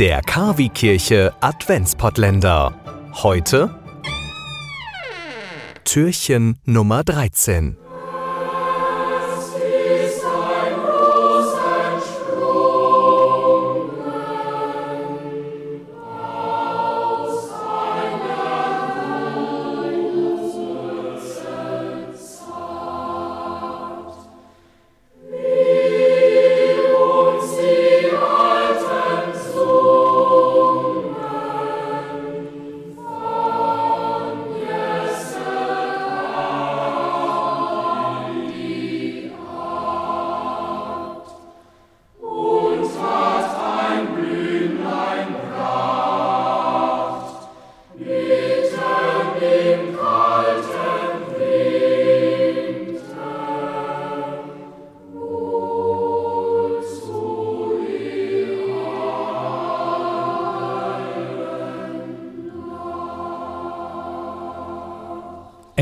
Der Kavi-Kirche Adventspottländer. Heute Türchen Nummer 13.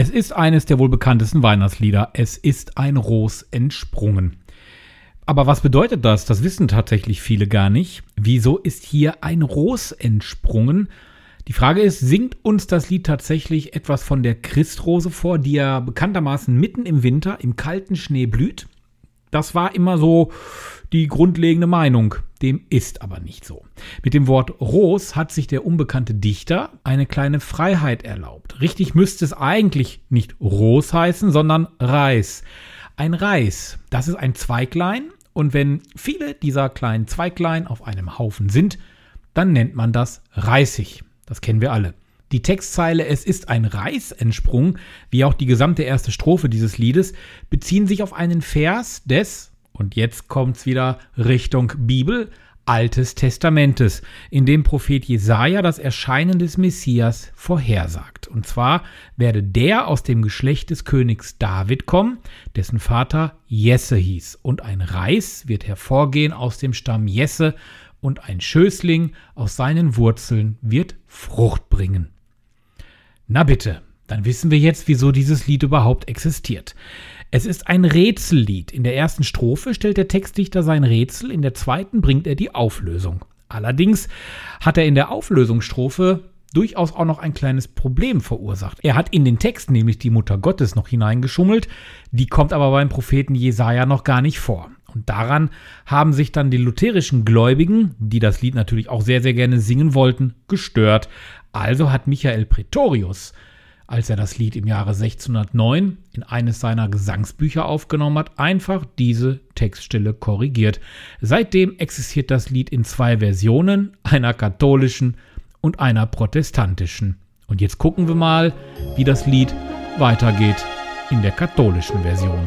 Es ist eines der wohl bekanntesten Weihnachtslieder. Es ist ein Ros entsprungen. Aber was bedeutet das? Das wissen tatsächlich viele gar nicht. Wieso ist hier ein Ros entsprungen? Die Frage ist, singt uns das Lied tatsächlich etwas von der Christrose vor, die ja bekanntermaßen mitten im Winter im kalten Schnee blüht? Das war immer so die grundlegende Meinung. Dem ist aber nicht so. Mit dem Wort Ros hat sich der unbekannte Dichter eine kleine Freiheit erlaubt. Richtig müsste es eigentlich nicht Ros heißen, sondern Reis. Ein Reis, das ist ein Zweiglein und wenn viele dieser kleinen Zweiglein auf einem Haufen sind, dann nennt man das Reisig. Das kennen wir alle. Die Textzeile Es ist ein Reis entsprungen, wie auch die gesamte erste Strophe dieses Liedes, beziehen sich auf einen Vers des, und jetzt kommt's wieder Richtung Bibel, Altes Testamentes, in dem Prophet Jesaja das Erscheinen des Messias vorhersagt. Und zwar werde der aus dem Geschlecht des Königs David kommen, dessen Vater Jesse hieß. Und ein Reis wird hervorgehen aus dem Stamm Jesse, und ein Schößling aus seinen Wurzeln wird Frucht bringen. Na bitte, dann wissen wir jetzt, wieso dieses Lied überhaupt existiert. Es ist ein Rätsellied. In der ersten Strophe stellt der Textdichter sein Rätsel, in der zweiten bringt er die Auflösung. Allerdings hat er in der Auflösungsstrophe durchaus auch noch ein kleines Problem verursacht. Er hat in den Text nämlich die Mutter Gottes noch hineingeschummelt, die kommt aber beim Propheten Jesaja noch gar nicht vor. Und daran haben sich dann die lutherischen Gläubigen, die das Lied natürlich auch sehr, sehr gerne singen wollten, gestört. Also hat Michael Pretorius, als er das Lied im Jahre 1609 in eines seiner Gesangsbücher aufgenommen hat, einfach diese Textstelle korrigiert. Seitdem existiert das Lied in zwei Versionen, einer katholischen und einer protestantischen. Und jetzt gucken wir mal, wie das Lied weitergeht in der katholischen Version.